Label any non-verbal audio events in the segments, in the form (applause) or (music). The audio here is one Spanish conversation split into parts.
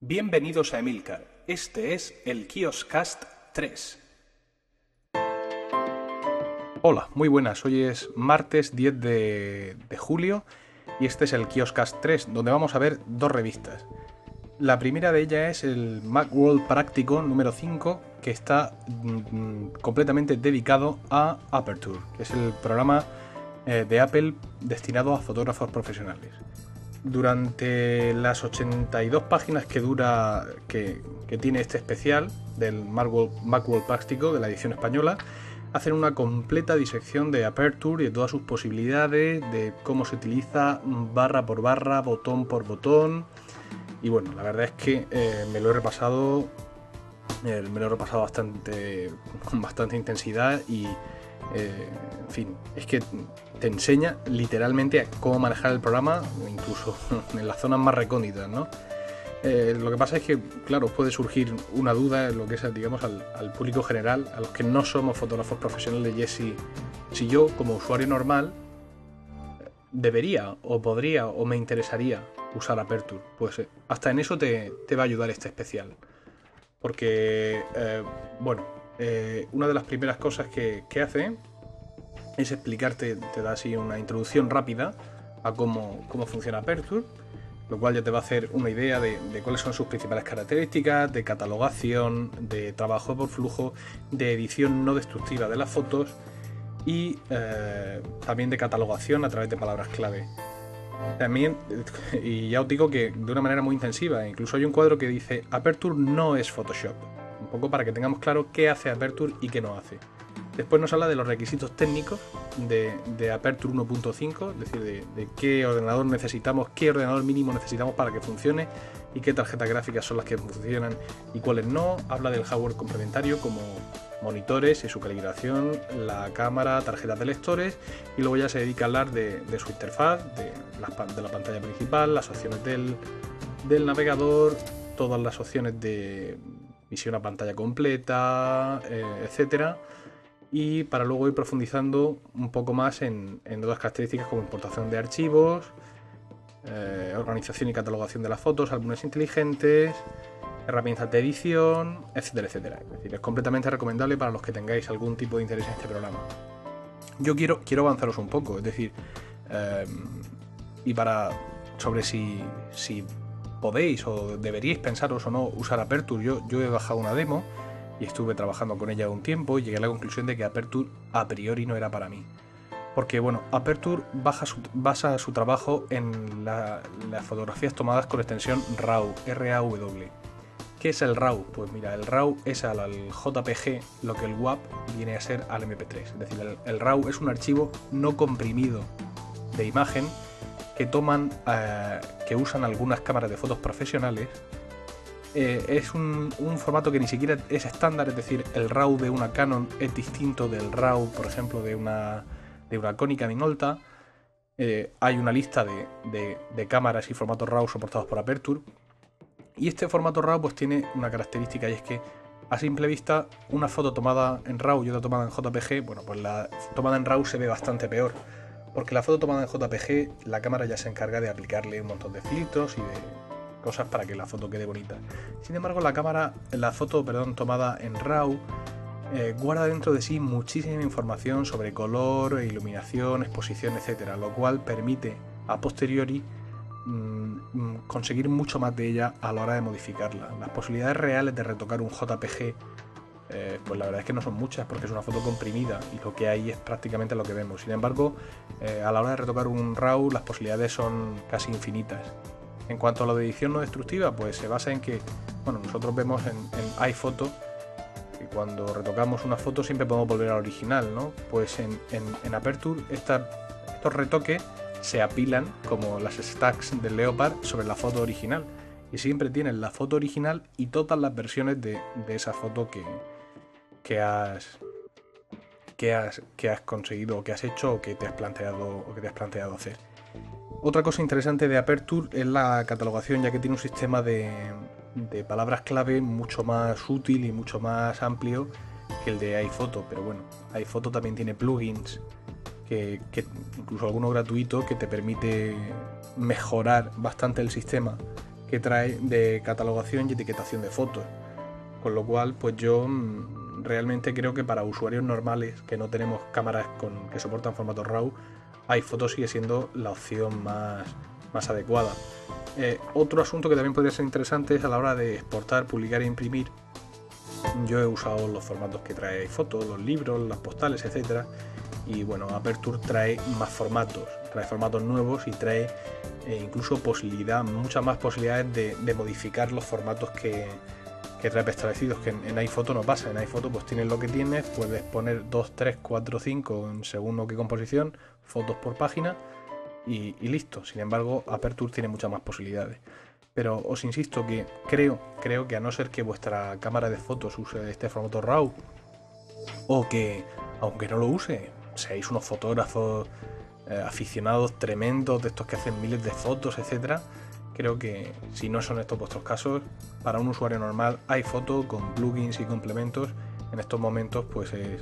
Bienvenidos a Emilcar. Este es el Kioscast 3. Hola, muy buenas. Hoy es martes 10 de, julio y este es el Kioscast 3, donde vamos a ver dos revistas. La primera de ellas es el Macworld Práctico número 5, que está mm, completamente dedicado a Aperture, que es el programa eh, de Apple destinado a fotógrafos profesionales. Durante las 82 páginas que dura, que, tiene este especial del Macworld, Práctico de la edición española, hacen una completa disección de Aperture y de todas sus posibilidades, de cómo se utiliza barra por barra, botón por botón. Y bueno, la verdad es que eh, me lo he repasado, eh, me lo he repasado bastante, con bastante intensidad y, eh, en fin, es que te enseña literalmente cómo manejar el programa, incluso (laughs) en las zonas más recónditas, ¿no? Eh, lo que pasa es que, claro, puede surgir una duda en lo que es, digamos, al, al público general, a los que no somos fotógrafos profesionales, y si, si yo, como usuario normal, debería o podría o me interesaría usar Aperture. Pues eh, hasta en eso te, te, va a ayudar este especial. Porque, eh, bueno, una de las primeras cosas que, que, hace es explicarte, te da así una introducción rápida a cómo, cómo funciona Aperture lo cual ya te va a hacer una idea de, cuáles son sus principales características, de catalogación, de trabajo por flujo, de edición no destructiva de las fotos y eh, también de catalogación a través de palabras clave. También, (laughs) y ya os digo que de una manera muy intensiva, incluso hay un cuadro que dice Aperture no es Photoshop, un poco para que tengamos claro qué hace Aperture y qué no hace. Después nos habla de los requisitos técnicos de, de Aperture 1.5, es decir, de, qué ordenador necesitamos, qué ordenador mínimo necesitamos para que funcione y qué tarjetas gráficas son las que funcionan y cuáles no. Habla del hardware complementario como monitores y su calibración, la cámara, tarjetas de lectores y luego ya se dedica a hablar de, su interfaz, de la, de la, pantalla principal, las opciones del, del navegador, todas las opciones de visión a pantalla completa, eh, etcétera y para luego ir profundizando un poco más en, en otras características como importación de archivos, eh, organización y catalogación de las fotos, álbumes inteligentes, herramientas de edición, etcétera, etcétera. Es decir, es completamente recomendable para los que tengáis algún tipo de interés en este programa. Yo quiero, quiero avanzaros un poco, es decir, eh, y para sobre si, si podéis o deberíais pensaros o no usar Aperture, yo, yo he bajado una demo y estuve trabajando con ella un tiempo y llegué a la conclusión de que Aperture a priori no era para mí. Porque bueno, Aperture basa su trabajo en la, las fotografías tomadas con extensión RAW, R-A-W. ¿Qué es el RAW? Pues mira, el RAW es al, JPG lo que el WAP viene a ser al MP3. Es decir, el, el RAW es un archivo no comprimido de imagen que toman, eh, que usan algunas cámaras de fotos profesionales eh, es un, formato que ni siquiera es estándar, es decir, el RAW de una Canon es distinto del RAW, por ejemplo, de una, de una Konica Minolta. Eh, hay una lista de, de, de, cámaras y formatos RAW soportados por Aperture. Y este formato RAW pues tiene una característica y es que a simple vista una foto tomada en RAW y otra tomada en JPG, bueno, pues la tomada en RAW se ve bastante peor. Porque la foto tomada en JPG, la cámara ya se encarga de aplicarle un montón de filtros y de cosas para que la foto quede bonita. Sin embargo, la cámara, la foto, perdón, tomada en RAW eh, guarda dentro de sí muchísima información sobre color, iluminación, exposición, etcétera, lo cual permite a posteriori mmm, conseguir mucho más de ella a la hora de modificarla. Las posibilidades reales de retocar un JPG eh, pues la verdad es que no son muchas porque es una foto comprimida y lo que hay es prácticamente lo que vemos. Sin embargo, eh, a la hora de retocar un RAW las posibilidades son casi infinitas. En cuanto a lo de edición no destructiva, pues se basa en que, bueno, nosotros vemos en, en iPhoto que cuando retocamos una foto siempre podemos volver al original, ¿no? Pues en, en, en Aperture estos retoques se apilan como las stacks del Leopard sobre la foto original. Y siempre tienen la foto original y todas las versiones de, de esa foto que, que has, que has, que has conseguido o que has hecho que te has planteado o que te has planteado hacer. Otra cosa interesante de Aperture es la catalogación, ya que tiene un sistema de, palabras clave mucho más útil y mucho más amplio que el de iPhoto. Pero bueno, iPhoto también tiene plugins, que incluso alguno gratuito, que te permite mejorar bastante el sistema que trae de catalogación y etiquetación de fotos. Con lo cual, pues yo mm, realmente creo que para usuarios normales que no tenemos cámaras que soportan formato RAW, iPhoto sigue siendo la opción más, más adecuada. Eh, otro asunto que también podría ser interesante es a la hora de exportar, publicar e imprimir. Yo he usado los formatos que trae iPhoto, los libros, las postales, etc. Y bueno, Aperture trae más formatos, trae formatos nuevos y trae eh, incluso posibilidad, muchas más posibilidades de, modificar los formatos que, que trae establecidos, que en, iPhoto no pasa. En iPhoto pues tienes lo que tienes, puedes poner 2, 3, 4, 5 según qué composición, fotos por página y, listo. Sin embargo, Aperture tiene muchas más posibilidades. Pero os insisto que creo, creo que a no ser que vuestra cámara de fotos use este formato RAW, o que, aunque no lo use, seáis unos fotógrafos eh, aficionados tremendos, de estos que hacen miles de fotos, etcétera, creo que si no son estos vuestros casos, para un usuario normal, iPhoto con plugins y complementos en estos momentos pues es,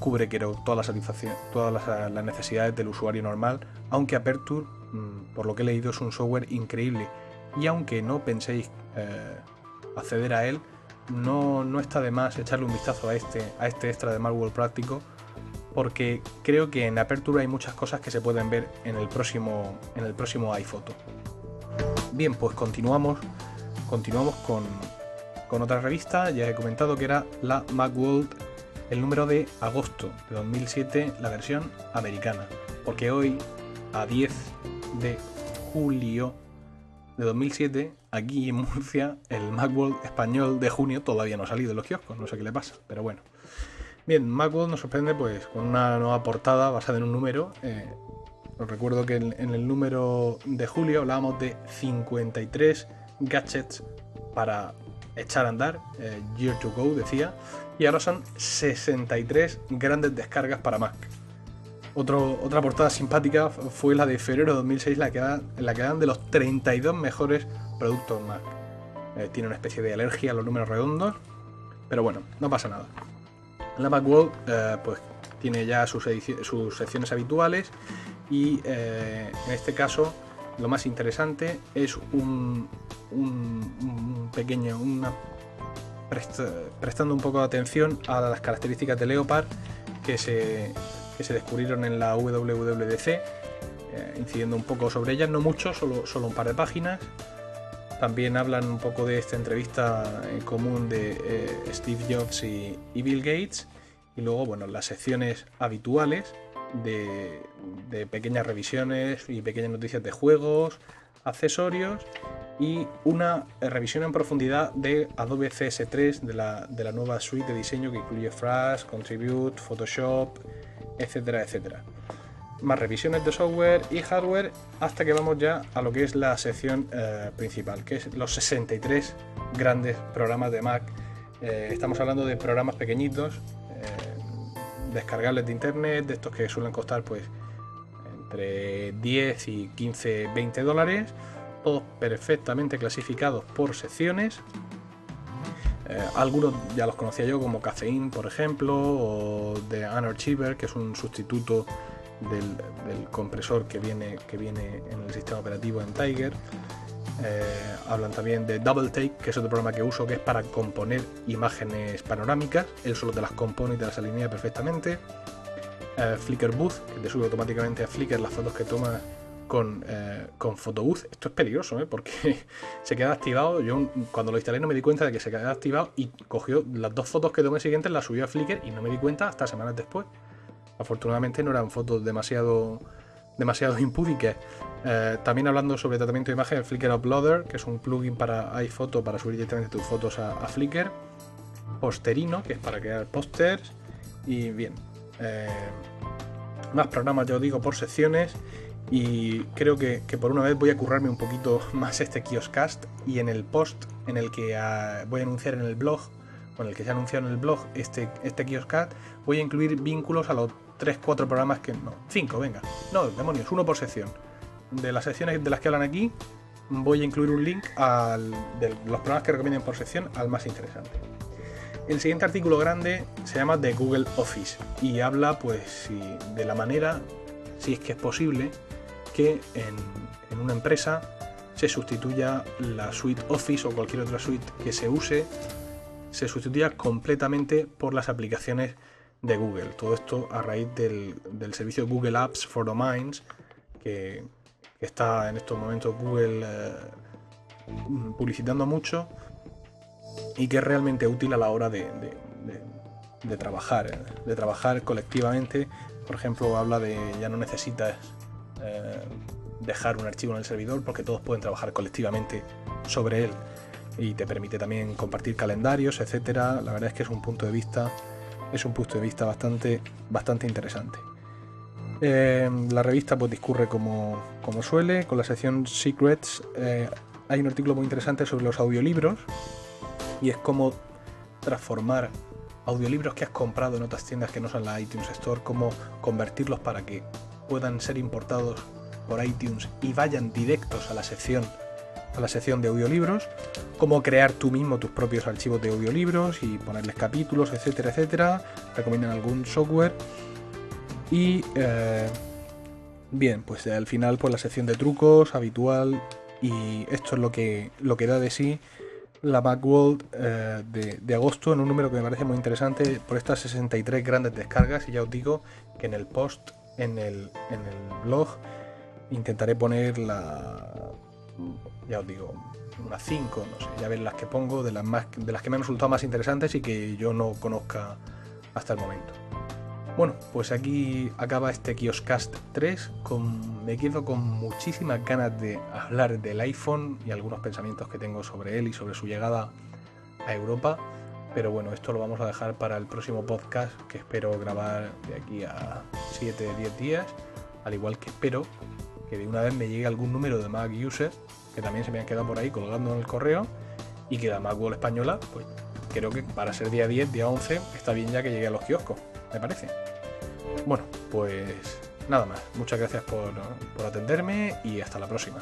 cubre creo todas las todas las, necesidades del usuario normal, aunque Aperture, mm, por lo que he leído, es un software increíble y aunque no penséis eh, acceder a él, no, no, está de más echarle un vistazo a este, a este extra de Marvel práctico, porque creo que en Aperture hay muchas cosas que se pueden ver en el próximo, en el próximo iPhoto. Bien, pues continuamos, continuamos con, con otra revista, ya he comentado que era la Macworld el número de agosto de 2007, la versión americana. Porque hoy, a 10 de julio de 2007, aquí en Murcia, el Macworld español de junio todavía no ha salido de los kioscos, no sé qué le pasa, pero bueno. Bien, Macworld nos sorprende pues con una nueva portada basada en un número. Eh, os recuerdo que en, el número de julio hablábamos de 53 gadgets para echar a andar, eh, Year to Go decía, y ahora son 63 grandes descargas para Mac. otra portada simpática fue la de febrero de 2006, la que, la que dan de los 32 mejores productos Mac. Eh, tiene una especie de alergia a los números redondos, pero bueno, no pasa nada. La Macworld eh, pues tiene ya sus, sus, secciones habituales y eh, en este caso lo más interesante es un, pequeño, prestando un poco de atención a las características de Leopard que se, se descubrieron en la WWDC, eh, incidiendo un poco sobre ellas, no mucho, solo, solo un par de páginas. También hablan un poco de esta entrevista en común de eh, Steve Jobs y, Bill Gates. Y luego, bueno, las secciones habituales de, pequeñas revisiones y pequeñas noticias de juegos, accesorios y una revisión en profundidad de Adobe CS3 de la, de la nueva suite de diseño que incluye Flash, Contribute, Photoshop, etcétera, etcétera. Más revisiones de software y hardware hasta que vamos ya a lo que es la sección eh, principal, que es los 63 grandes programas de Mac. Eh, estamos hablando de programas pequeñitos, descargables de internet, de estos que suelen costar pues entre 10 y 15, 20 dólares todos perfectamente clasificados por secciones. Eh, algunos ya los conocía yo, como Caffeine, por ejemplo, o de Unarchiver, que es un sustituto del, compresor que viene, que viene en el sistema operativo en Tiger. Eh, hablan también de Double Take, que es otro programa que uso, que es para componer imágenes panorámicas. Él solo te las compone y te las alinea perfectamente. Eh, Flickr Booth, que te sube automáticamente a Flickr las fotos que tomas con, eh, con Photobooth. Esto es peligroso, ¿eh? porque (laughs) se queda activado. Yo cuando lo instalé no me di cuenta de que se quedaba activado y cogió las dos fotos que tomé siguientes, las subió a Flickr y no me di cuenta hasta semanas después. Afortunadamente no eran fotos demasiado, demasiado impúdicas. Eh, también hablando sobre tratamiento de imagen, el Flickr Uploader, que es un plugin para iPhoto para subir directamente tus fotos a, Flickr. Posterino, que es para crear pósters. Y bien. Eh, más programas, yo digo, por secciones y creo que, por una vez voy a currarme un poquito (laughs) más este Kioscast y en el post en el que ah, voy a anunciar en el blog, con el que se ha anunciado en el blog este, este Kioscast, voy a incluir vínculos a los 3-4 programas que... No, 5, venga. No, demonios, uno por sección. De las secciones de las que hablan aquí, voy a incluir un link al, de los programas que recomienden por sección al más interesante. El siguiente artículo grande se llama The Google Office y habla pues de la manera, si es que es posible, que en, una empresa se sustituya la suite Office o cualquier otra suite que se use, se sustituya completamente por las aplicaciones de Google. Todo esto a raíz del, servicio Google Apps for Domains, que, está en estos momentos Google eh, publicitando mucho y que es realmente útil a la hora de, trabajar, de trabajar colectivamente. Por ejemplo, habla de ya no necesitas eh, dejar un archivo en el servidor porque todos pueden trabajar colectivamente sobre él y te permite también compartir calendarios, etcétera. La verdad es que es un punto de vista es un punto de vista bastante bastante interesante. Eh, la revista pues discurre como, como, suele, con la sección Secrets. Eh, hay un artículo muy interesante sobre los audiolibros y es cómo transformar audiolibros que has comprado en otras tiendas que no son la iTunes Store, cómo convertirlos para que puedan ser importados por iTunes y vayan directos a la sección a la sección de audiolibros, cómo crear tú mismo tus propios archivos de audiolibros y ponerles capítulos, etcétera, etcétera. Recomiendan algún software. Y eh, bien, pues al final pues la sección de trucos habitual y esto es lo que, lo que da de sí la Macworld eh, de, de, agosto en un número que me parece muy interesante por estas 63 grandes descargas y ya os digo que en el post en el, en el blog intentaré poner la. Ya os digo, unas 5, no sé, ya ven las que pongo, de las, más, de las que me han resultado más interesantes y que yo no conozca hasta el momento. Bueno, pues aquí acaba este Kioscast 3. Con, me quedo con muchísimas ganas de hablar del iPhone y algunos pensamientos que tengo sobre él y sobre su llegada a Europa. Pero bueno, esto lo vamos a dejar para el próximo podcast que espero grabar de aquí a 7-10 días. Al igual que espero que de una vez me llegue algún número de Mac User, que también se me han quedado por ahí colgando en el correo, y que la Macworld española, pues creo que para ser día 10, día 11, está bien ya que llegue a los kioscos, me parece. Bueno, pues nada más. Muchas gracias por, por atenderme y hasta la próxima.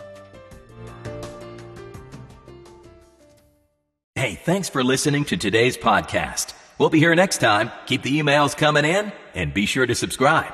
Hey, thanks for listening to today's podcast. We'll be here next time. Keep the emails coming in and be sure to subscribe.